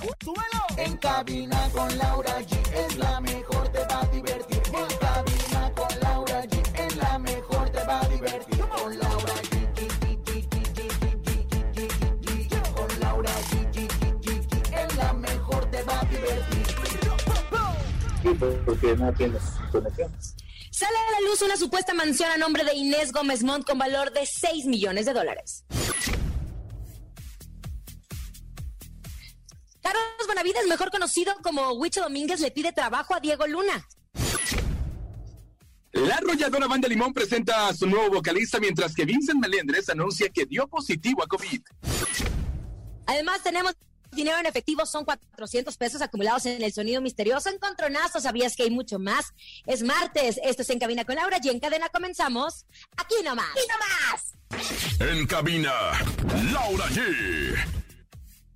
¡Súbelo! En cabina con Laura G es la mejor, te va a divertir. En cabina con Laura G es la mejor, te va a divertir. Con Laura G. Con Laura G. Es la mejor, te va a divertir. Sí, porque no tienes conexiones. Sale a la luz una supuesta mansión a nombre de Inés Gómez Montt con valor de 6 millones de dólares. Carlos Bonavides, mejor conocido como Huicho Domínguez, le pide trabajo a Diego Luna. La arrolladora Banda Limón presenta a su nuevo vocalista, mientras que Vincent Melendres anuncia que dio positivo a COVID. Además, tenemos dinero en efectivo, son 400 pesos acumulados en el sonido misterioso. Encontronazo, sabías que hay mucho más. Es martes, esto es En Cabina con Laura y en cadena comenzamos aquí nomás. ¡Aquí nomás! En cabina, Laura G.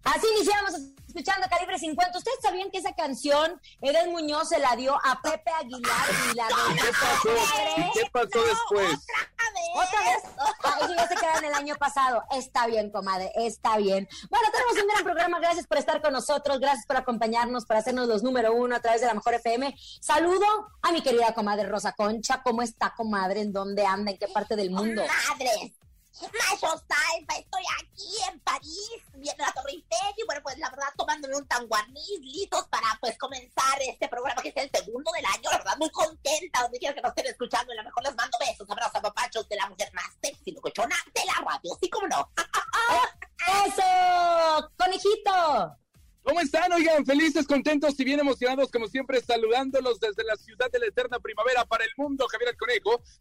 Así iniciamos escuchando Calibre 50. ¿Ustedes sabían que esa canción Edel Muñoz se la dio a Pepe Aguilar y la ¿Y qué pasó? ¿Y qué pasó después? ¿Otra vez? Ah, eso ya se queda en el año pasado. Está bien, comadre, está bien. Bueno, tenemos un gran programa. Gracias por estar con nosotros. Gracias por acompañarnos, por hacernos los número uno a través de la Mejor FM. Saludo a mi querida comadre Rosa Concha. ¿Cómo está, comadre? ¿En dónde anda? ¿En qué parte del mundo? ¡Madres! Macho Salva, estoy aquí en París, viendo la Torre Eiffel y bueno, pues la verdad tomándome un tanguanís, listos para pues comenzar este programa que es el segundo del año, la verdad muy contenta, donde quiera que nos estén escuchando y a lo mejor les mando besos, abrazos, papachos de la mujer más sexy, locochona de la radio, sí como no. ¡Eso! ¡Conejito! ¿Cómo están? Oigan, felices, contentos y bien emocionados, como siempre, saludándolos desde la ciudad de la eterna primavera para el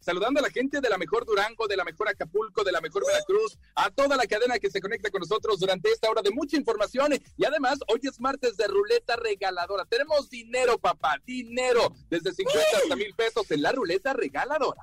saludando a la gente de la mejor Durango, de la mejor Acapulco, de la mejor Veracruz, a toda la cadena que se conecta con nosotros durante esta hora de mucha información. Y además, hoy es martes de ruleta regaladora. Tenemos dinero, papá, dinero, desde 50 hasta mil pesos en la ruleta regaladora.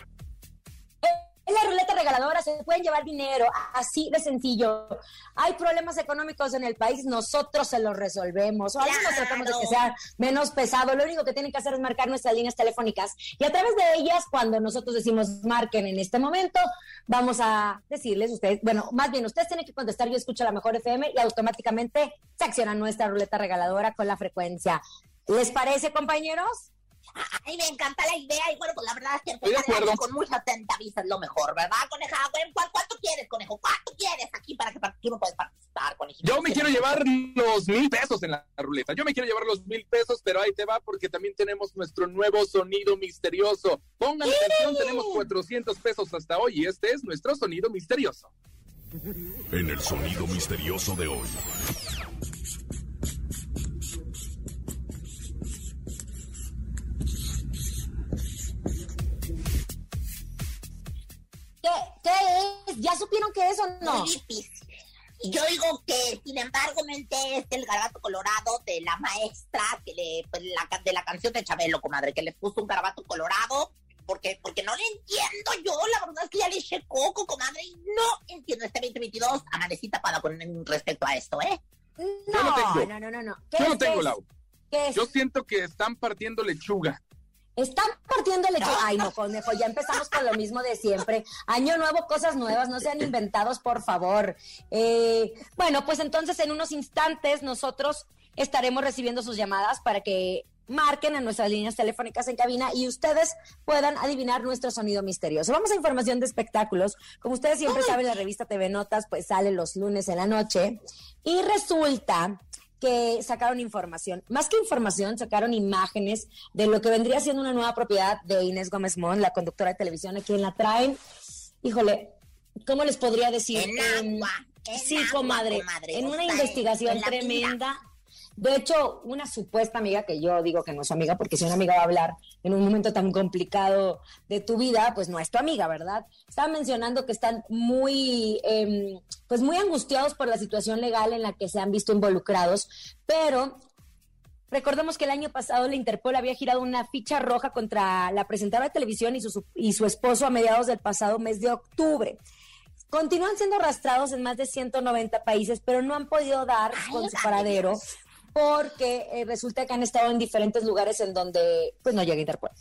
La ruleta regaladora se pueden llevar dinero, así de sencillo. Hay problemas económicos en el país, nosotros se los resolvemos. O al menos tratamos de que sea menos pesado. Lo único que tienen que hacer es marcar nuestras líneas telefónicas y a través de ellas, cuando nosotros decimos marquen en este momento, vamos a decirles ustedes, bueno, más bien ustedes tienen que contestar, yo escucho la mejor FM y automáticamente se acciona nuestra ruleta regaladora con la frecuencia. ¿Les parece, compañeros? Ay, me encanta la idea y bueno, pues la verdad es que Estoy de acuerdo. con mucha tentavisa es lo mejor, ¿verdad, coneja? Bueno, ¿cuál- ¿Cuánto quieres, conejo? ¿Cuánto quieres aquí para que tú no puedes participar, conejito? Yo me quiero llevar los mil pesos en la ruleta. Yo me quiero llevar los mil pesos, pero ahí te va porque también tenemos nuestro nuevo sonido misterioso. Pongan atención, tenemos 400 pesos hasta hoy y este es nuestro sonido misterioso. En el sonido misterioso de hoy. ¿Qué, qué es? ¿Ya supieron qué es o no? Yo digo que, sin embargo, mente es el garabato colorado de la maestra que le, pues, la, de la canción de Chabelo, comadre, que le puso un garabato colorado. Porque, porque no le entiendo yo, la verdad es que ya le eché coco, comadre, y no entiendo este 2022. Amanecí tapada con respecto a esto, ¿eh? Yo No, tengo. no, no, no, no. ¿Qué Yo lo es? tengo. Lau. ¿Qué es? Yo siento que están partiendo lechuga. Están partiendo el lecho. Ay, no, conejo, ya empezamos con lo mismo de siempre. Año nuevo, cosas nuevas, no sean inventados, por favor. Eh, bueno, pues entonces en unos instantes nosotros estaremos recibiendo sus llamadas para que marquen en nuestras líneas telefónicas en cabina y ustedes puedan adivinar nuestro sonido misterioso. Vamos a información de espectáculos. Como ustedes siempre saben, la revista TV Notas pues sale los lunes en la noche y resulta que sacaron información. Más que información, sacaron imágenes de lo que vendría siendo una nueva propiedad de Inés Gómez Mon, la conductora de televisión, a quien la traen. Híjole, ¿cómo les podría decir? En agua, en sí, agua, comadre, comadre, en una investigación en tremenda. De hecho, una supuesta amiga, que yo digo que no es amiga, porque si una amiga va a hablar en un momento tan complicado de tu vida, pues no es tu amiga, ¿verdad? Estaba mencionando que están muy, em, pues muy angustiados por la situación legal en la que se han visto involucrados, pero Recordemos que el año pasado la Interpol había girado una ficha roja contra la presentadora de televisión y su, y su esposo a mediados del pasado mes de octubre. Continúan siendo arrastrados en más de 190 países, pero no han podido dar con su paradero porque eh, resulta que han estado en diferentes lugares en donde pues no llega Interpol.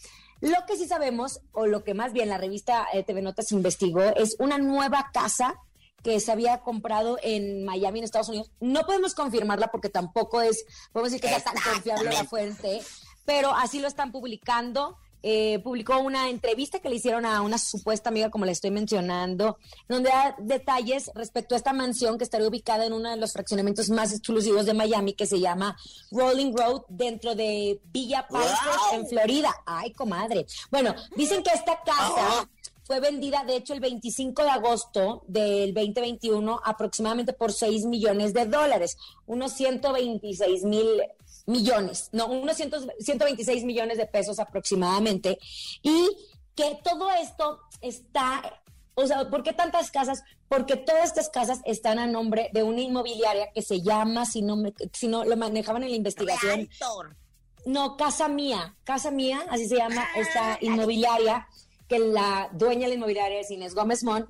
Lo que sí sabemos, o lo que más bien la revista eh, TV Notas investigó, es una nueva casa que se había comprado en Miami, en Estados Unidos. No podemos confirmarla porque tampoco es, podemos decir que sea tan confiable la fuente, pero así lo están publicando. Eh, publicó una entrevista que le hicieron a una supuesta amiga, como le estoy mencionando, donde da detalles respecto a esta mansión que estaría ubicada en uno de los fraccionamientos más exclusivos de Miami, que se llama Rolling Road, dentro de Villa Park, en Florida. Ay, comadre. Bueno, dicen que esta casa fue vendida, de hecho, el 25 de agosto del 2021, aproximadamente por 6 millones de dólares, unos 126 mil millones, no, unos 100 126 millones de pesos aproximadamente, y que todo esto está, o sea, ¿por qué tantas casas? Porque todas estas casas están a nombre de una inmobiliaria que se llama, si no, me, si no lo manejaban en la investigación, Realtor. no, Casa Mía, Casa Mía, así se llama esta inmobiliaria, que la dueña de la inmobiliaria es Inés Gómez Mon,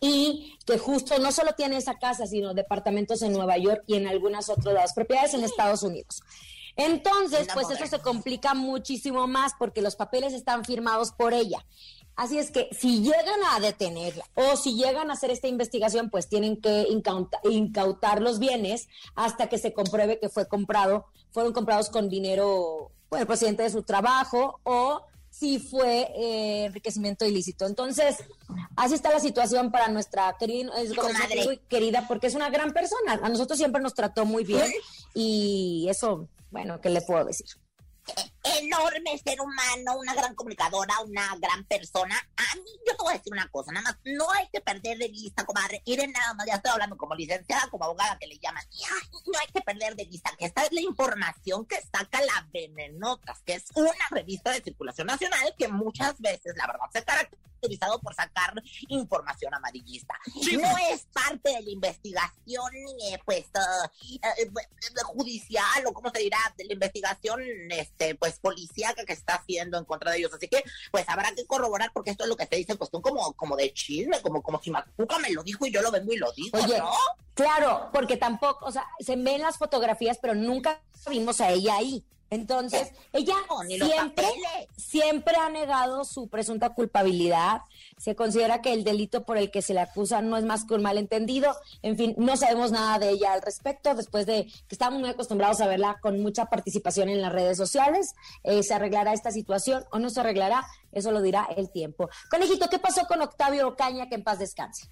y que justo no solo tiene esa casa, sino departamentos en Nueva York y en algunas otras propiedades en Estados Unidos. Entonces, pues eso se complica muchísimo más porque los papeles están firmados por ella. Así es que si llegan a detenerla o si llegan a hacer esta investigación, pues tienen que incauta- incautar los bienes hasta que se compruebe que fue comprado, fueron comprados con dinero por el presidente de su trabajo o si fue eh, enriquecimiento ilícito. Entonces, así está la situación para nuestra querida porque es una gran persona. A nosotros siempre nos trató muy bien y eso, bueno, ¿qué le puedo decir? Enorme ser humano, una gran comunicadora, una gran persona. A mí, yo te voy a decir una cosa, nada más, no hay que perder de vista, comadre. Miren, nada más, ya estoy hablando como licenciada, como abogada que le llaman. Ay, no hay que perder de vista que esta es la información que saca la Venenotas, que es una revista de circulación nacional que muchas veces, la verdad, se caracterizado por sacar información amarillista. No es parte de la investigación, eh, pues, eh, eh, judicial o cómo se dirá, de la investigación, este, pues, policíaca que está haciendo en contra de ellos. Así que, pues, habrá que corroborar porque esto es lo que se dice cuestión como, como de chisme, como, como si Macuca me lo dijo y yo lo vengo y lo digo, Oye, ¿no? Claro, porque tampoco, o sea, se ven las fotografías, pero nunca vimos a ella ahí. Entonces, ella No, ni los siempre, siempre ha negado su presunta culpabilidad. Se considera que el delito por el que se le acusa no es más que un malentendido. En fin, no sabemos nada de ella al respecto. Después de que estamos muy acostumbrados a verla con mucha participación en las redes sociales, eh, ¿se arreglará esta situación o no se arreglará? Eso lo dirá el tiempo. Conejito, ¿qué pasó con Octavio Ocaña? Que en paz descanse.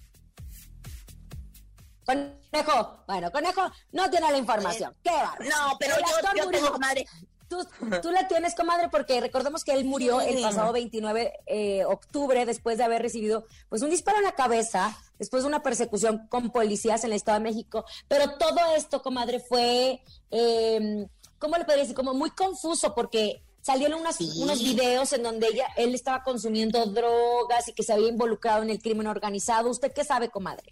Conejo, bueno, Conejo no tiene la información. ¿Qué va? No, pero yo, tengo, comadre, Tú, tú la tienes, comadre, porque recordemos que él murió el pasado 29 de octubre después de haber recibido pues un disparo en la cabeza, después de una persecución con policías en el Estado de México. Pero todo esto, comadre, fue, eh, ¿cómo le podría decir? Como muy confuso porque salieron unas- Sí. unos videos en donde ella, él estaba consumiendo drogas y que se había involucrado en el crimen organizado. ¿Usted qué sabe, comadre?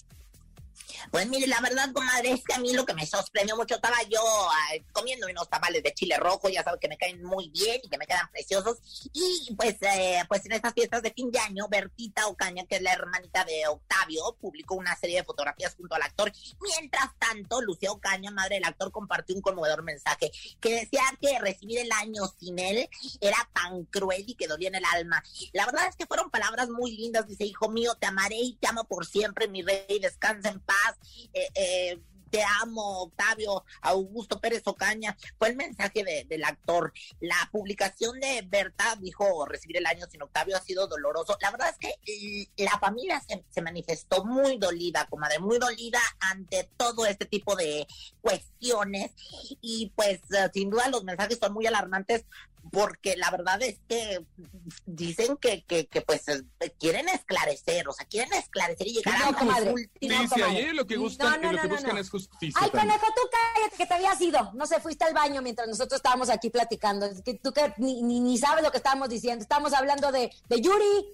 Pues mire, la verdad, comadre, es que a mí lo que me sorprendió mucho, estaba yo ay, comiendo unos tamales de chile rojo, ya sabes que me caen muy bien y que me quedan preciosos. Y pues, eh, pues en estas fiestas de fin de año, Bertita Ocaña, que es la hermanita de Octavio, publicó una serie de fotografías junto al actor. Mientras tanto, Lucía Ocaña, madre del actor, compartió un conmovedor mensaje que decía que recibir el año sin él era tan cruel y que dolía en el alma. La verdad es que fueron palabras muy lindas. Dice, hijo mío, te amaré y te amo por siempre, mi rey, descansa en paz. Eh, eh, te amo, Octavio Augusto Pérez Ocaña. Fue el mensaje de, del actor. La publicación de Berta dijo recibir el año sin Octavio ha sido doloroso. La verdad es que eh, la familia se, manifestó muy dolida, comadre, muy dolida ante todo este tipo de cuestiones. Y pues sin duda los mensajes son muy alarmantes porque la verdad es que dicen que, que, que pues quieren esclarecer, o sea, quieren esclarecer y llegar No, a los últimos. Sí, ahí lo que, gustan, No, no, lo que no, buscan no. es justicia. Ay, también. conejo, tú cállate que te habías ido. No sé, fuiste al baño mientras nosotros estábamos aquí platicando. Es que tú que ni, ni, ni sabes lo que estábamos diciendo. Estábamos hablando de, de Yuri.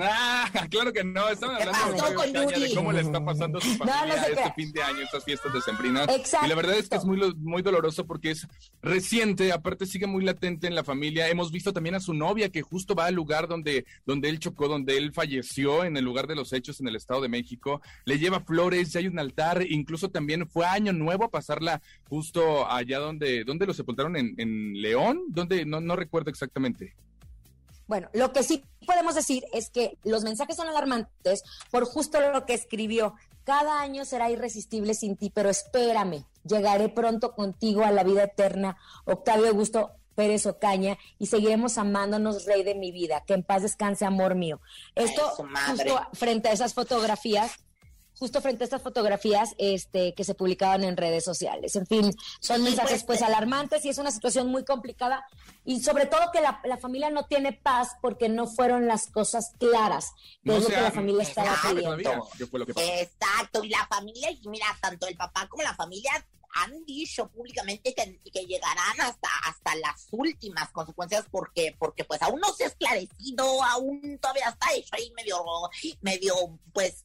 Ah, claro que no, estaban ¿Qué hablando con de cómo le está pasando su No, no familia este crea. fin de año, estas fiestas decembrinas. Exacto. Y la verdad es que es muy, muy doloroso porque es reciente, aparte sigue muy latente en la familia. Hemos visto también a su novia que justo va al lugar donde, donde él chocó, donde él falleció, en el lugar de los hechos en el Estado de México. Le lleva flores, ya hay un altar, incluso también fue Año Nuevo a pasarla justo allá donde, donde lo sepultaron en, en León, donde no, no recuerdo exactamente. Bueno, lo que sí podemos decir es que los mensajes son alarmantes por justo lo que escribió. Cada año será irresistible sin ti, pero espérame, llegaré pronto contigo a la vida eterna. Octavio Augusto Pérez Ocaña y seguiremos amándonos, rey de mi vida. Que en paz descanse, amor mío. Esto Ay, justo frente a esas fotografías, justo frente a estas fotografías este, que se publicaban en redes sociales. En fin, son Sí, mensajes pues, pues alarmantes y es una situación muy complicada y sobre todo que la, la familia no tiene paz porque no fueron las cosas claras de No lo se que la familia estaba pidiendo. lo que. Exacto, y la familia, y mira, tanto el papá como la familia han dicho públicamente que, que llegarán hasta, hasta las últimas consecuencias porque, porque pues aún no se ha esclarecido, aún todavía está hecho ahí medio, medio pues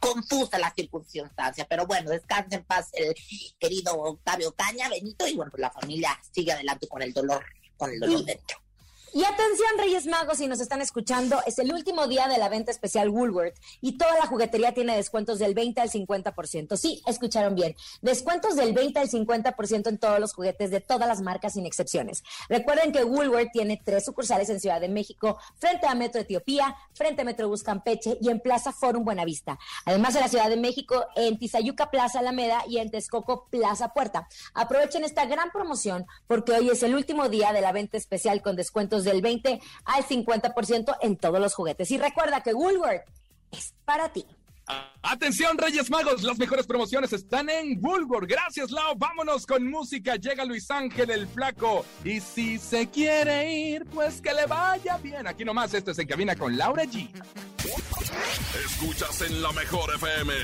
confusa la circunstancia, pero bueno, descanse en paz el querido Octavio Caña, Benito, y bueno, pues la familia sigue adelante con el dolor, con el dolor dentro. Y atención, Reyes Magos, si nos están escuchando, es el último día de la venta especial Woolworth y toda la juguetería tiene descuentos del 20 al 50%. Sí, escucharon bien. Descuentos del 20 al 50% en todos los juguetes de todas las marcas sin excepciones. Recuerden que Woolworth tiene tres sucursales en Ciudad de México, frente a Metro Etiopía, frente a Metrobús Campeche y en Plaza Forum Buenavista. Además, en la Ciudad de México, en Tizayuca Plaza Alameda y en Texcoco Plaza Puerta. Aprovechen esta gran promoción porque hoy es el último día de la venta especial con descuentos del 20 al 50% en todos los juguetes. Y recuerda que Woolworth es para ti. Atención, Reyes Magos, las mejores promociones están en Bulgor. Gracias, Lau. Vámonos con música. Llega Luis Ángel el Flaco. Y si se quiere ir, pues que le vaya bien. Aquí nomás, este se cabina con Laura G. Escuchas en la mejor FM.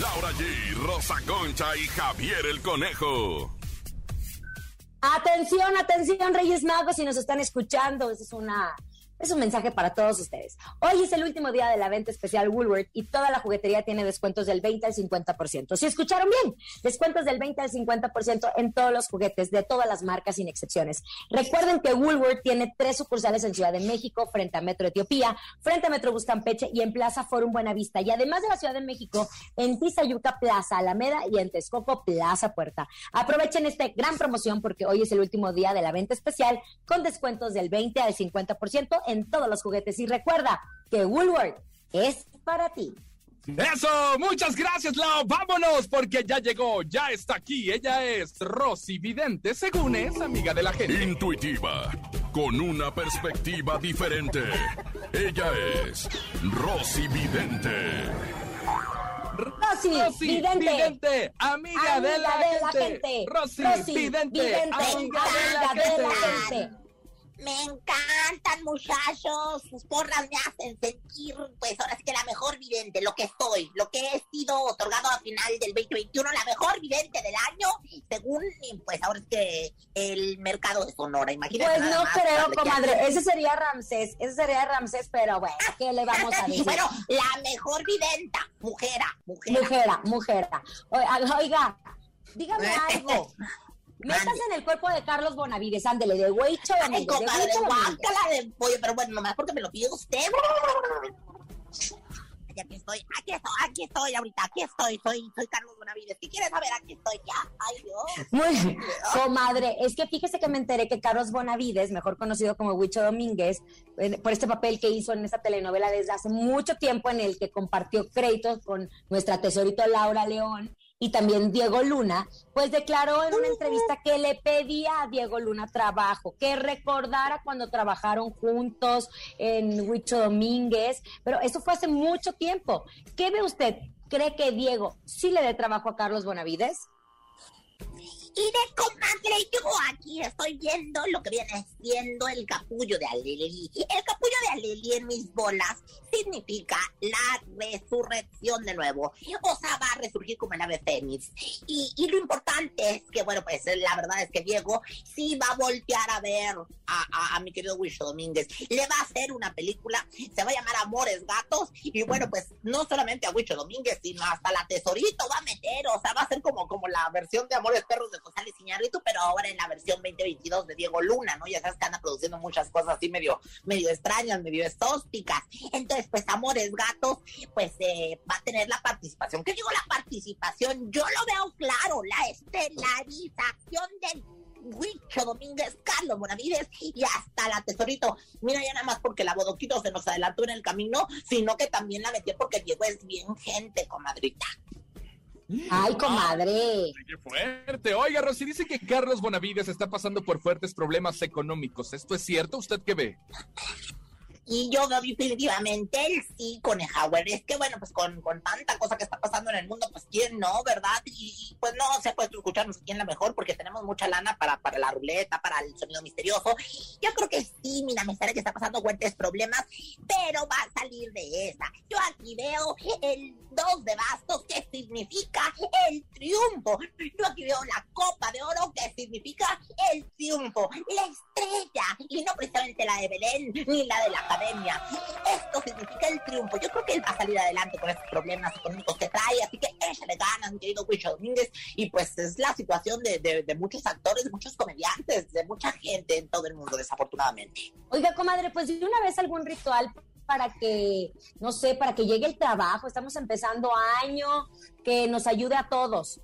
Laura G, Rosa Concha y Javier el Conejo. Atención, atención, Reyes Magos, si nos están escuchando, es una Es un mensaje para todos ustedes. Hoy es el último día de la venta especial Woolworth y toda la juguetería tiene descuentos del 20 al 50%. Si escucharon bien, descuentos del 20 al 50% en todos los juguetes de todas las marcas sin excepciones. Recuerden que Woolworth tiene tres sucursales en Ciudad de México, frente a Metro Etiopía, frente a Metrobús Campeche y en Plaza Forum Buenavista. Y además de la Ciudad de México, en Tizayuca Plaza Alameda y en Texcoco Plaza Puerta. Aprovechen esta gran promoción porque hoy es el último día de la venta especial con descuentos del 20 al 50% en todos los juguetes. Y recuerda que Woolworth es para ti. Eso, muchas gracias, Lau. Vámonos, porque ya llegó, ya está aquí. Ella es Rosy Vidente, según es amiga de la gente. Intuitiva, con una perspectiva diferente. Ella es Rosy Vidente. Rosy, Rosy vidente. Vidente, amiga, Amiga de, la, gente. Rosy, Rosy, Vidente, vidente, amiga, de la de la gente. Me encantan, muchachos. Sus porras me hacen sentir, pues ahora sí que la mejor vidente, lo que soy, lo que he sido otorgado a final del 2021, la mejor vidente del año, según, pues ahora es que el mercado de Sonora, imagínate. Pues no creo, comadre. Ese sería Ramsés. Ese sería Ramsés, pero bueno, ¿qué le vamos a decir? bueno, la mejor videnta, mujera, mujera. Mujera, mujera. Oiga, dígame algo. Metas en el cuerpo de Carlos Bonavides, ándele, de Huicho Ay, Domínguez, de guácala de pollo, pero bueno, nomás porque me lo pide usted. Ay, aquí estoy, aquí estoy, aquí estoy ahorita, aquí estoy, soy, soy Carlos Bonavides. ¿Qué quieres saber? Aquí estoy ya. Ay, Dios. Muy, comadre, es que fíjese que me enteré que Carlos Bonavides, mejor conocido como Huicho Domínguez, en- por este papel que hizo en esta telenovela desde hace mucho tiempo en el que compartió créditos con nuestra tesorito Laura León, y también Diego Luna, pues declaró en una entrevista que le pedía a Diego Luna trabajo, que recordara cuando trabajaron juntos en Huicho Domínguez, pero eso fue hace mucho tiempo. ¿Qué ve usted? ¿Cree que Diego sí le dé trabajo a Carlos Bonavides? Y de comadre, yo aquí estoy viendo lo que viene siendo el capullo de Aleli. El capullo de Aleli en mis bolas significa la resurrección de nuevo. O sea, va a resurgir como el ave fénix. Y, y lo importante es que, bueno, pues la verdad es que Diego sí va a voltear a ver a, a, mi querido Wisho Domínguez. Le va a hacer una película, se va a llamar Amores Gatos. Y bueno, pues no solamente a Wisho Domínguez, sino hasta la Tesorito va a meter. O sea, va a ser como, como la versión de Amores Perros de González Iñárritu, pero ahora en la versión 2022 de Diego Luna, ¿no? Ya sabes que anda produciendo muchas cosas así medio, medio extrañas, medio estósticas. Entonces, pues Amores Gatos, pues eh, va a tener la participación. ¿Qué digo la participación? Yo lo veo claro, la estelarización del Huicho Domínguez, Carlos Bonavides y hasta la Tesorito. Mira, ya nada más porque la Bodoquito se nos adelantó en el camino, sino que también la metió porque Diego es bien gente, comadrita. Ay, comadre. ¡Qué fuerte! Oiga, Rosy, dice que Carlos Bonavides está pasando por fuertes problemas económicos. ¿Esto es cierto? ¿Usted qué ve? Y yo veo definitivamente el sí, Conejauer. Es que, bueno, pues con, con tanta cosa que está pasando en el mundo, pues quién no, ¿verdad? Y, pues no se ha puesto escucharnos aquí en la mejor porque tenemos mucha lana para, para la ruleta, para el sonido misterioso. Yo creo que sí, mira, me sale que está pasando fuertes problemas, pero va a salir de esa. Yo aquí veo el dos de bastos, que significa el triunfo. Yo aquí veo la copa de oro, que significa el triunfo. La estrella, y no precisamente la de Belén, ni la de la academia. Esto significa el triunfo. Yo creo que él va a salir adelante con estos problemas económicos que trae, así que échale ganas, mi querido Wicho Domínguez. Y pues es la situación de, de, de muchos actores, de muchos comediantes, de mucha gente en todo el mundo, desafortunadamente. Oiga, comadre, pues de una vez algún ritual para que, no sé, para que llegue el trabajo. Estamos empezando año, que nos ayude a todos.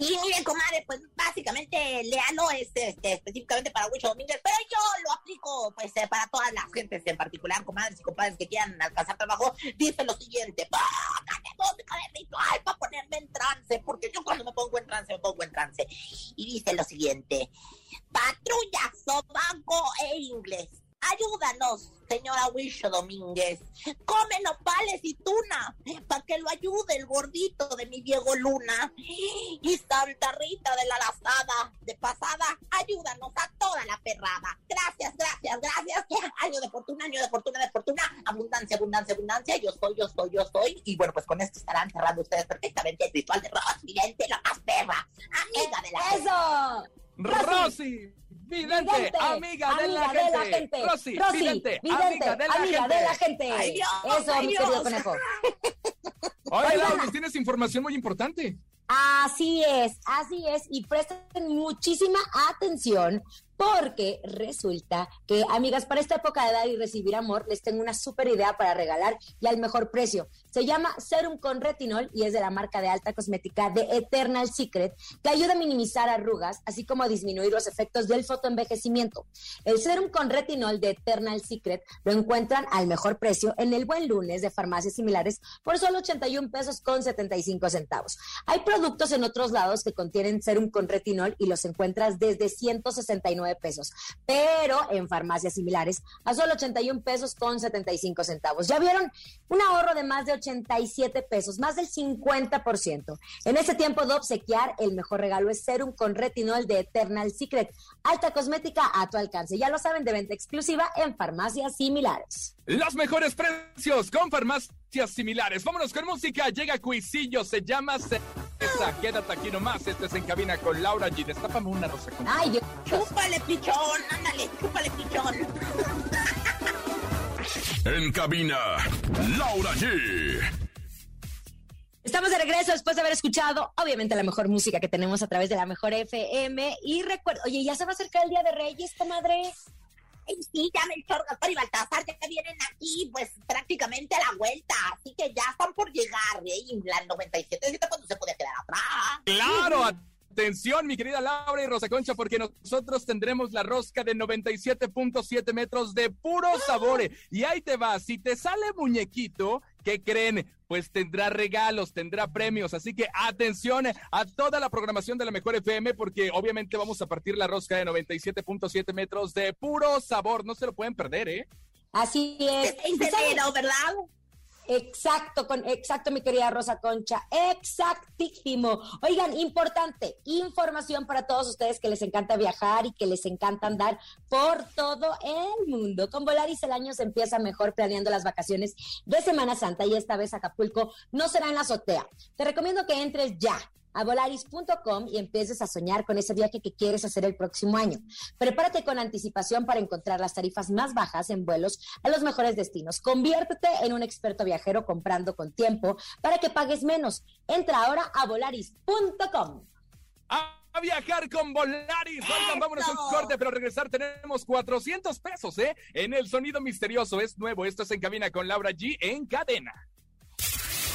Y miren, comadre, pues básicamente léalo este, este, específicamente para Wicho Domínguez, pero yo lo aplico pues eh, para todas las gentes, en particular comadres y compadres que quieran alcanzar trabajo. Dice lo siguiente, póngame música de ritual para ponerme en trance, porque yo cuando me pongo en trance, me pongo en trance. Y dice lo siguiente, patrulla, sobaco e inglés. Ayúdanos, señora Wisho Domínguez. Come nopales y tuna para que lo ayude el gordito de mi Diego Luna. Y Santa Rita de la lazada de pasada, ayúdanos a toda la perrada. Gracias, gracias, gracias. Año de fortuna, año de fortuna, de fortuna. Abundancia, abundancia, abundancia. Yo soy, yo soy, yo soy. Y bueno, pues con esto estarán cerrando ustedes perfectamente el ritual de Ross, vidente, la más perra. Amiga de la ¡Eso! Rosy, vidente, Vidente, amiga, de, la de la gente. Rosy, Rosy, vidente, vidente, amiga de la amiga gente. de la gente. Ay, Dios, Eso, ay, mi querido conejo. Oye, Oigan. Lau, nos tienes información muy importante. Así es, así es, y presten muchísima atención porque resulta que, amigas, para esta época de dar y recibir amor, les tengo una súper idea para regalar y al mejor precio. Se llama Serum con Retinol y es de la marca de alta cosmética de Eternal Secret, que ayuda a minimizar arrugas, así como a disminuir los efectos del fotoenvejecimiento. El Serum con Retinol de Eternal Secret lo encuentran al mejor precio en el Buen Lunes de farmacias similares por solo 81 pesos con 75 centavos. Hay productos en otros lados que contienen serum con retinol y los encuentras desde 169 pesos, pero en farmacias similares a solo 81 pesos con 75 centavos. ¿Ya vieron? Un ahorro de más de 87 pesos, más del 50%. En este tiempo de obsequiar, el mejor regalo es serum con retinol de Eternal Secret, alta cosmética a tu alcance. Ya lo saben, de venta exclusiva en farmacias similares. Los mejores precios con farmacias similares. Vámonos con música. Llega Cuisillo, se llama Cereza. Quédate aquí nomás. Este es En Cabina con Laura G. Destápame una rosa con Ay, Dios. Chúpale, pichón, ándale, chúpale, pichón. En cabina, Laura G. Estamos de regreso después de haber escuchado, obviamente, la mejor música que tenemos a través de la mejor FM. Y recuerda, oye, ya se va a acercar el Día de Reyes, comadre. Sí, ya Melchor, Gaspar y Baltasar ya vienen aquí, pues prácticamente a la vuelta. Así que ya están por llegar, ¿eh? Y la 97, ¿viste cuando se puede quedar atrás? Claro, atención, mi querida Laura y Rosa Concha, porque nosotros tendremos la rosca de 97.7 metros de puros sabores. Y ahí te va, si te sale muñequito, ¿qué creen? Pues tendrá regalos, tendrá premios, así que atención a toda la programación de la Mejor FM porque obviamente vamos a partir la rosca de 97.7 metros de puro sabor, no se lo pueden perder, ¿eh? Así es. ¿verdad? Exacto, con, exacto, mi querida Rosa Concha. Exactísimo. Oigan, importante, información para todos ustedes que les encanta viajar y que les encanta andar por todo el mundo. Con Volaris el año se empieza mejor planeando las vacaciones de Semana Santa y esta vez Acapulco no será en la azotea. Te recomiendo que entres ya a volaris.com y empieces a soñar con ese viaje que quieres hacer el próximo año. Prepárate con anticipación para encontrar las tarifas más bajas en vuelos a los mejores destinos. Conviértete en un experto viajero comprando con tiempo para que pagues menos. Entra ahora a volaris.com. A viajar con Volaris. Oigan, vámonos a un corte, pero regresar tenemos 400 pesos, ¿eh? En el sonido misterioso. Es nuevo. Esto es en cabina con Laura G en cadena.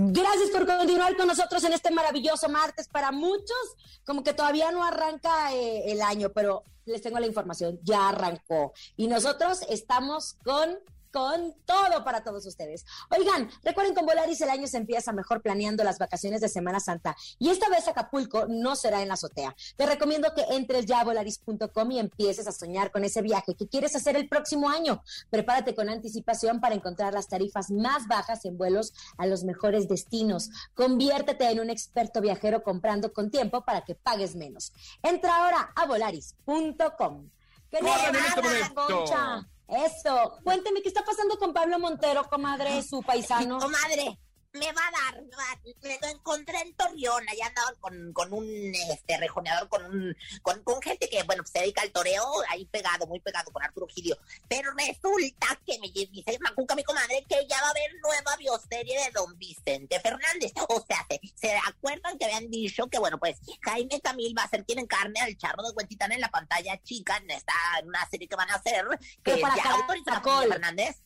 Gracias por continuar con nosotros en este maravilloso martes. Para muchos, como que todavía no arranca eh, el año, pero les tengo la información, ya arrancó. Y nosotros estamos con con todo para todos ustedes. Oigan, recuerden con Volaris el año se empieza mejor planeando las vacaciones de Semana Santa y esta vez Acapulco no será en la azotea. Te recomiendo que entres ya a volaris.com y empieces a soñar con ese viaje que quieres hacer el próximo año. Prepárate con anticipación para encontrar las tarifas más bajas en vuelos a los mejores destinos. Conviértete en un experto viajero comprando con tiempo para que pagues menos. Entra ahora a volaris.com. ¡Qué Eso. Cuénteme, ¿qué está pasando con Pablo Montero, comadre, su paisano? Comadre, me va a dar, me, va a- me lo encontré en Torreón, allá andaba con, con un este rejoneador, con un, con, con gente que, bueno, se dedica al toreo, ahí pegado, muy pegado con Arturo Gidio. Pero resulta que me dice Macuca, mi comadre, que ya va a haber nueva bioserie de Don Vicente Fernández. O sea, se, se acuerdan que habían dicho que, bueno, pues Jaime Camil va a ser quien encarne al charro de Huentitán en la pantalla chica, en esta, en una serie que van a hacer, que Pero para ya familia Fernández.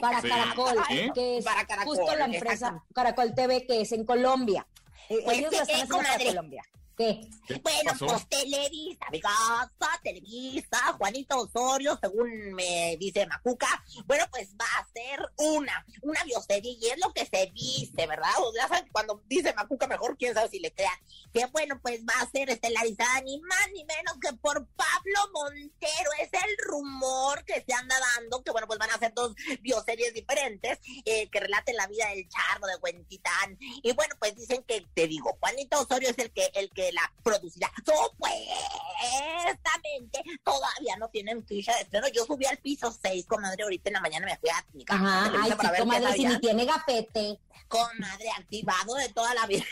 Para Sí. Caracol, que es Para Caracol, justo la empresa. Caracol TV, que es en Colombia. Eh, Pues, Ellos ¿qué, la están haciendo para comadre? Colombia. ¿Qué? ¿Qué Bueno, pasó? pues Televisa, amigaza, Televisa, Juanito Osorio, según me dice Macuca, bueno, pues va a ser una, una bioserie y es lo que se dice, ¿verdad? O saben, cuando dice Macuca, mejor quién sabe si le crean. Que bueno, pues va a ser estelarizada ni más ni menos que por Pablo Montero. Es el rumor que se anda dando, que bueno, pues van a ser dos bioseries diferentes eh, que relaten la vida del charro de Huentitán. Y bueno, pues dicen que, te digo, Juanito Osorio es el que, el que la producirá. Supuestamente todavía no tienen ficha de estreno. Yo subí al piso 6, comadre, ahorita en la mañana me fui a mi casa. Ajá, ay, sí, comadre, si ni tiene gafete. Comadre, activado de toda la vida.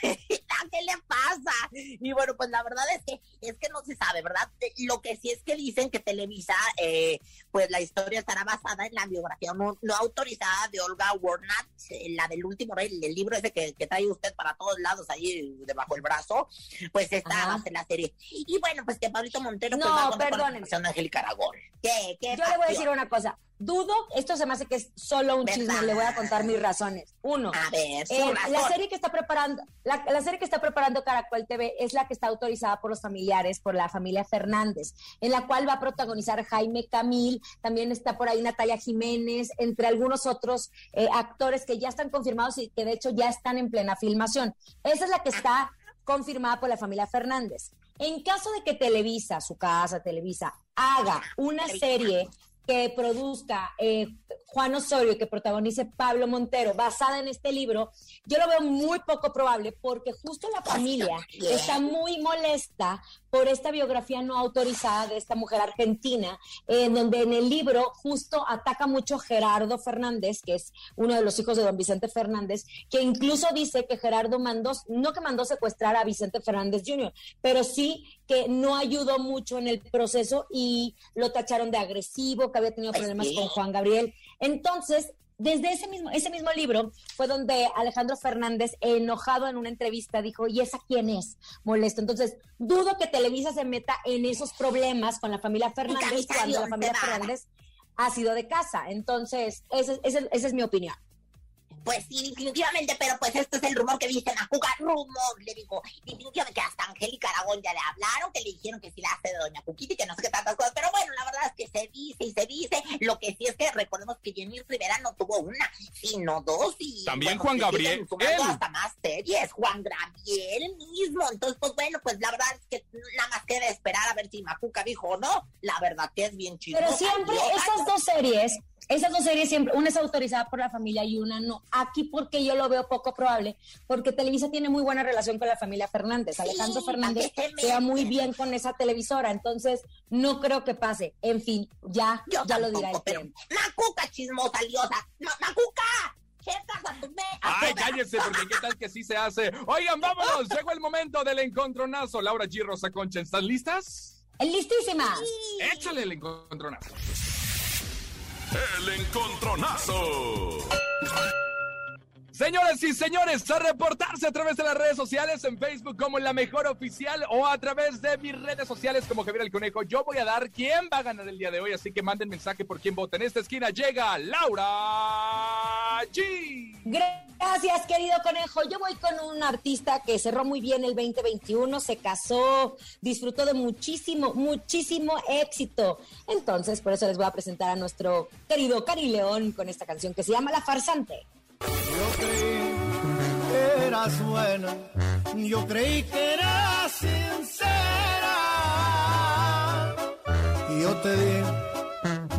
¿Qué le pasa? Y bueno, pues la verdad es que es que no se sabe, ¿verdad? Lo que sí es que dicen que Televisa, eh, pues la historia estará basada en la biografía no, no autorizada de Olga Warnat, eh, la del último rey, el libro ese que, que trae usted para todos lados ahí debajo del brazo, pues está en la serie. Y bueno, pues que Pablito Montero pues, No, va a perdónenme. Angélica Aragón. ¿Qué? ¿Qué Yo le voy a decir una cosa. Dudo, esto se me hace que es solo un ¿Verdad? chisme, le voy a contar mis razones. Uno, A ver, su eh, razón. la serie que está preparando, la, la serie que está preparando Caracol TV es la que está autorizada por los familiares, por la familia Fernández, en la cual va a protagonizar Jaime Camil, también está por ahí Natalia Jiménez, entre algunos otros eh, actores que ya están confirmados y que de hecho ya están en plena filmación. Esa es la que está confirmada por la familia Fernández. En caso de que Televisa, su casa Televisa, haga una serie que produzca eh, Juan Osorio que protagonice Pablo Montero basada en este libro, yo lo veo muy poco probable porque justo la familia está muy molesta por esta biografía no autorizada de esta mujer argentina, en donde en el libro justo ataca mucho Gerardo Fernández, que es uno de los hijos de don Vicente Fernández, que incluso dice que Gerardo mandó, no que mandó secuestrar a Vicente Fernández Jr., pero sí que no ayudó mucho en el proceso y lo tacharon de agresivo, que había tenido problemas con Juan Gabriel. Entonces, desde ese mismo, ese mismo libro fue donde Alejandro Fernández, enojado en una entrevista, dijo, ¿y esa quién es? Molesto. Entonces, dudo que Televisa se meta en esos problemas con la familia Fernández cuando la familia Fernández ha sido de casa. Entonces, esa es mi opinión. Pues sí, definitivamente, pero pues este es el rumor que viste en la Cuca, rumor, le digo, definitivamente que hasta Angélica Aragón ya le hablaron, que le dijeron que sí la hace de Doña Cuquita y que no sé qué tantas cosas, que se dice y se dice, lo que sí es que recordemos que Jenny Rivera no tuvo una, sino dos y... También Juan Gabriel. Hasta más series, Juan Gabriel mismo, entonces pues bueno, pues la verdad es que nada más queda esperar a ver si Macuca dijo o no, la verdad que es bien chido. Pero siempre esas dos series esas dos series siempre, una es autorizada por la familia y una no. Aquí porque yo lo veo poco probable, porque Televisa tiene muy buena relación con la familia Fernández. Alejandro Fernández queda muy bien con esa televisora, entonces no creo que pase. En fin, ya, ya lo dirá el tiempo. Macuca chismosa, liosa. Macuca. Ay, cállese, porque qué tal que sí se hace. Oigan, vámonos. Llegó el momento del encontronazo. Laura G. Rosa Concha, ¿están listas? Listísimas. Échale el encontronazo. El encontronazo. Señoras y señores, a reportarse a través de las redes sociales, en Facebook como La Mejor Oficial o a través de mis redes sociales como Javier el Conejo. Yo voy a dar quién va a ganar el día de hoy, así que manden mensaje por quién vota. En esta esquina llega Laura G. Gracias, querido Conejo. Yo voy con un artista que cerró muy bien el 2021, se casó, disfrutó de muchísimo, muchísimo éxito. Entonces, por eso les voy a presentar a nuestro querido Cari León con esta canción que se llama La Farsante. Yo creí que eras buena, yo creí que eras sincera. Y yo te di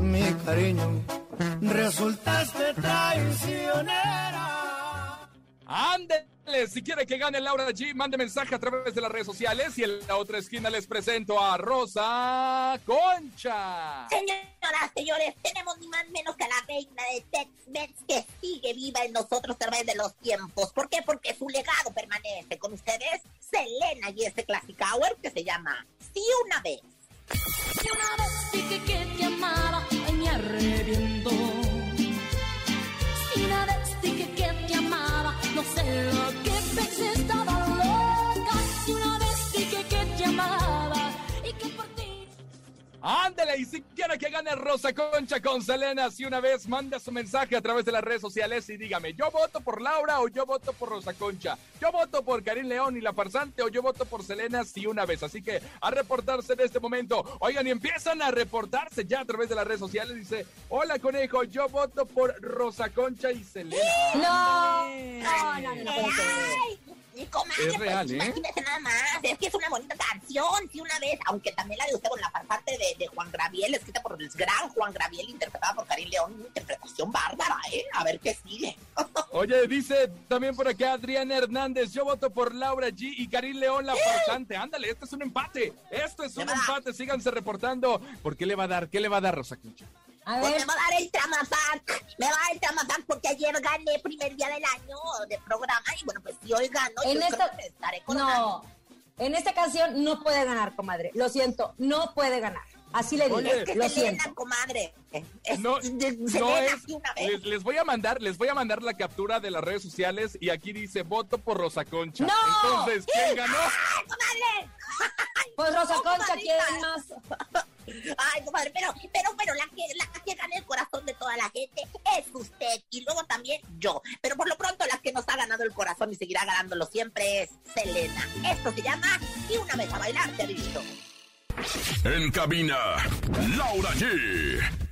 mi cariño, resultaste traicionera. ¡Ande! Si quiere que gane Laura G, mande mensaje a través de las redes sociales y en la otra esquina les presento a Rosa Concha. Señoras, señores, tenemos ni más menos que a la reina de Tex-Mex que sigue viva en nosotros a través de los tiempos. ¿Por qué? Porque su legado permanece con ustedes, Selena y este Classic Hour que se llama. Si una vez Y si quiere que gane Rosa Concha con Selena, si una vez manda su mensaje a través de las redes sociales y dígame, yo voto por Laura o yo voto por Rosa Concha, yo voto por Karim León y la farsante o yo voto por Selena, si una vez. Así que a reportarse en este momento. Oigan, y empiezan a reportarse ya a través de las redes sociales. Dice, hola conejo, yo voto por Rosa Concha y Selena. No, no, no, no, no mi comadre, Es real, pues, ¿eh? imagínese nada más, es que es una bonita canción, sí una vez, aunque también la de usted con la farsante de, de Juan Graviel, escrita por el gran Juan Graviel, interpretada por Karim León, una interpretación bárbara, ¿eh? A ver qué sigue. Oye, dice también por acá Adrián Hernández, yo voto por Laura G y Karim León la farsante. Ándale, esto es un empate. Esto es un empate. Síganse reportando. ¿Por qué le va a dar? ¿Qué le va a dar Rosa Concha? A Pues me va a dar el Tramapac, me va a dar el Tramapac porque ayer gané primer día del año de programa y bueno, pues si hoy gano, En yo esta- creo que estaré coronando. no. En esta canción no puede ganar, comadre. Lo siento, no puede ganar. Así le digo. Es que lo siento. comadre. Es, No, no es. sí, una vez. Les, les voy a mandar, les voy a mandar la captura de las redes sociales y aquí dice voto por Rosa Concha. ¡No! Entonces, ¿quién ganó? ¡Ay, comadre! Pues Rosa No, Concha. ¿quién más? Ay, comadre, pero, pero bueno, la que, la que gana el corazón de toda la gente es usted y luego también yo. Pero por lo pronto la que nos ha ganado el corazón y seguirá ganándolo siempre es Selena. Esto se llama Y una vez a bailar te he visto. En cabina, Laura G.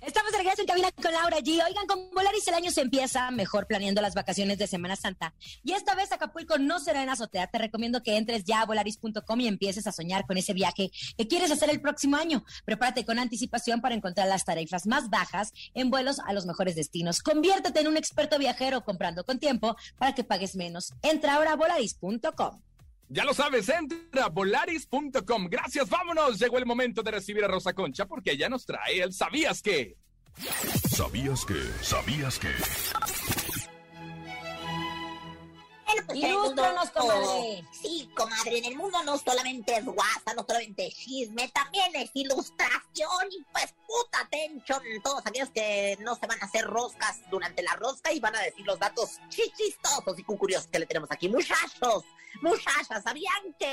Estamos de regreso en cabina con Laura G. Oigan, con Volaris el año se empieza mejor planeando las vacaciones de Semana Santa. Y esta vez Acapulco no será en azotea. Te recomiendo que entres ya a volaris.com y empieces a soñar con ese viaje que quieres hacer el próximo año. Prepárate con anticipación para encontrar las tarifas más bajas en vuelos a los mejores destinos. Conviértete en un experto viajero comprando con tiempo para que pagues menos. Entra ahora a volaris.com. Ya lo sabes, entra a volaris.com. Gracias, vámonos. Llegó el momento de recibir a Rosa Concha porque ella nos trae el ¿Sabías qué? ¿Sabías que? ¿Sabías que? El pues, Ilústranos, comadre. Sí, comadre, en el mundo no solamente es guasa, no solamente es chisme, también es ilustración. Y pues puta atención todos aquellos que no se van a hacer roscas durante la rosca y van a decir los datos chichistosos y curiosos que le tenemos aquí. Muchachos, muchachas, ¿sabían que...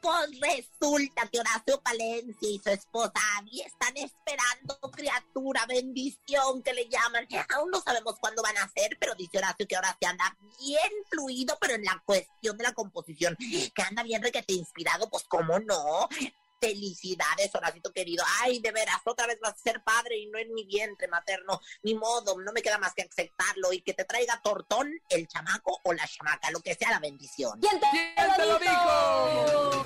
Pues resulta que Horacio Palencia y su esposa Abby están esperando criatura, bendición que le llaman. Aún no sabemos cuándo van a hacer, pero dice Horacio que ahora se anda bien fluido, pero en la cuestión de la composición, que anda bien requete inspirado, pues cómo no. Felicidades, Horacito querido. Ay, de veras, otra vez vas a ser padre y no en mi vientre materno. Ni modo, no me queda más que aceptarlo y que te traiga tortón el chamaco o la chamaca, lo que sea la bendición. ¿Quién te, te lo dijo?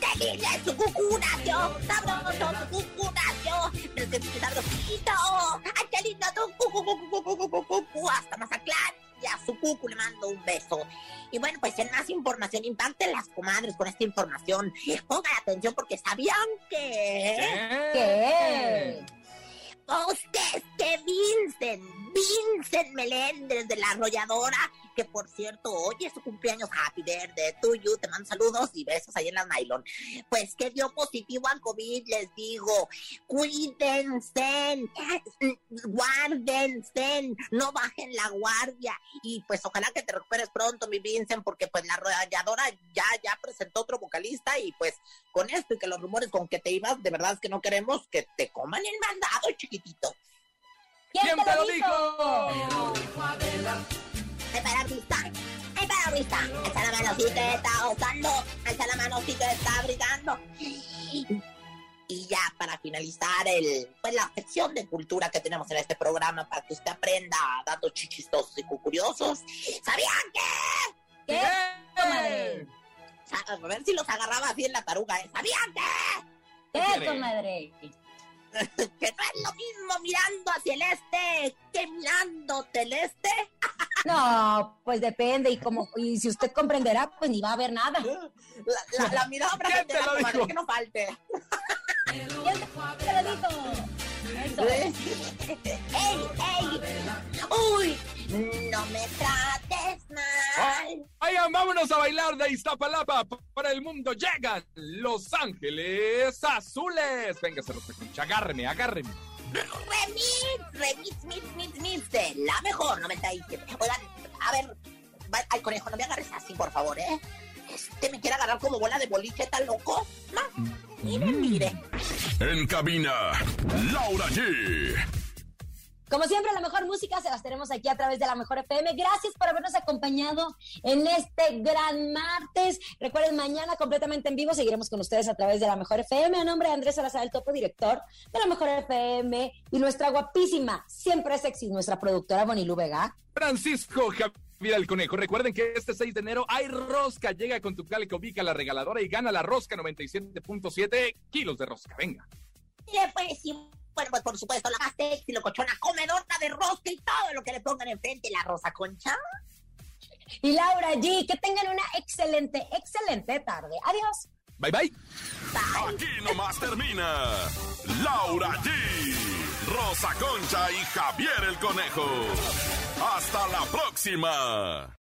¡Qué lindo es su cucunacio! ¡Sabroso su cucunacio! ¡Pero que es sabrosito! ¡Ay, qué lindo tu cucu, cucu, cucu, cucu, cucu! ¡Hasta Mazatlán! Y a su cucu le mando un beso. Y bueno, pues en más información, impacten las comadres con esta información. Pongan atención porque sabían que... ¿Qué? Ustedes que Vincent, Vincent Meléndez de la arrolladora, que por cierto, hoy es su cumpleaños, happy birthday to you, te mando saludos y besos ahí en la nylon. Pues que dio positivo a COVID, les digo, cuídense, guárdense, no bajen la guardia. Y pues ojalá que te recuperes pronto, mi Vincent, porque pues la arrolladora ya, ya presentó otro vocalista y pues con esto y que los rumores con que te ibas, de verdad es que no queremos que te coman el mandado, chiquitito. ¿Quién, ¿Quién te lo dijo? ¡Ay, para vista! ¡Ay, para vista! ¡Alza la mano si te está gozando! ¡Alza la mano si te está brindando! Y ya para finalizar el, pues la sección de cultura que tenemos en este programa para que usted aprenda datos chichistosos y curiosos. ¿Sabían que? ¿Qué? Sa- A ver si los agarraba así en la taruga. ¿eh? ¿Sabían que? ¿Qué, comadre? Que no es lo mismo mirando hacia el este que mirando del este. No, pues depende. Y como y si usted comprenderá, pues ni va a haber nada. La, la, la mirada ¿Quién te frente lo dijo? que no falte. Eso. ¡Ey, ey! ¡Uy! No me trates mal. Oigan, vámonos a bailar de Iztapalapa para el mundo. Llegan Los Ángeles Azules. Venga, se Concha, agárreme, agárreme. Remix, remix, mix, mix, mix de la mejor 97. Oigan, a ver, ay, conejo, no me agarres así, por favor, ¿eh? Este me quiere agarrar como bola de boliche, ¿tan loco? No, mire, mire. En cabina, Laura G. Como siempre, la mejor música se las tenemos aquí a través de la mejor FM. Gracias por habernos acompañado en este gran martes. Recuerden, mañana completamente en vivo seguiremos con ustedes a través de la mejor FM. A nombre de Andrés Salazar, el topo director de la mejor FM y nuestra guapísima, siempre sexy, nuestra productora Bonilu Vega. Francisco Javier el Conejo. Recuerden que este 6 de enero hay rosca. Llega con tu calico Vica la regaladora y gana la rosca 97.7 kilos de rosca. Venga. Sí, bueno, pues por supuesto, la más sexy, locochona, comedora de rosca y todo lo que le pongan enfrente, la rosa concha. Y Laura G, que tengan una excelente, excelente tarde. Adiós. Bye bye. Aquí nomás termina Laura G, Rosa Concha y Javier el Conejo. Hasta la próxima.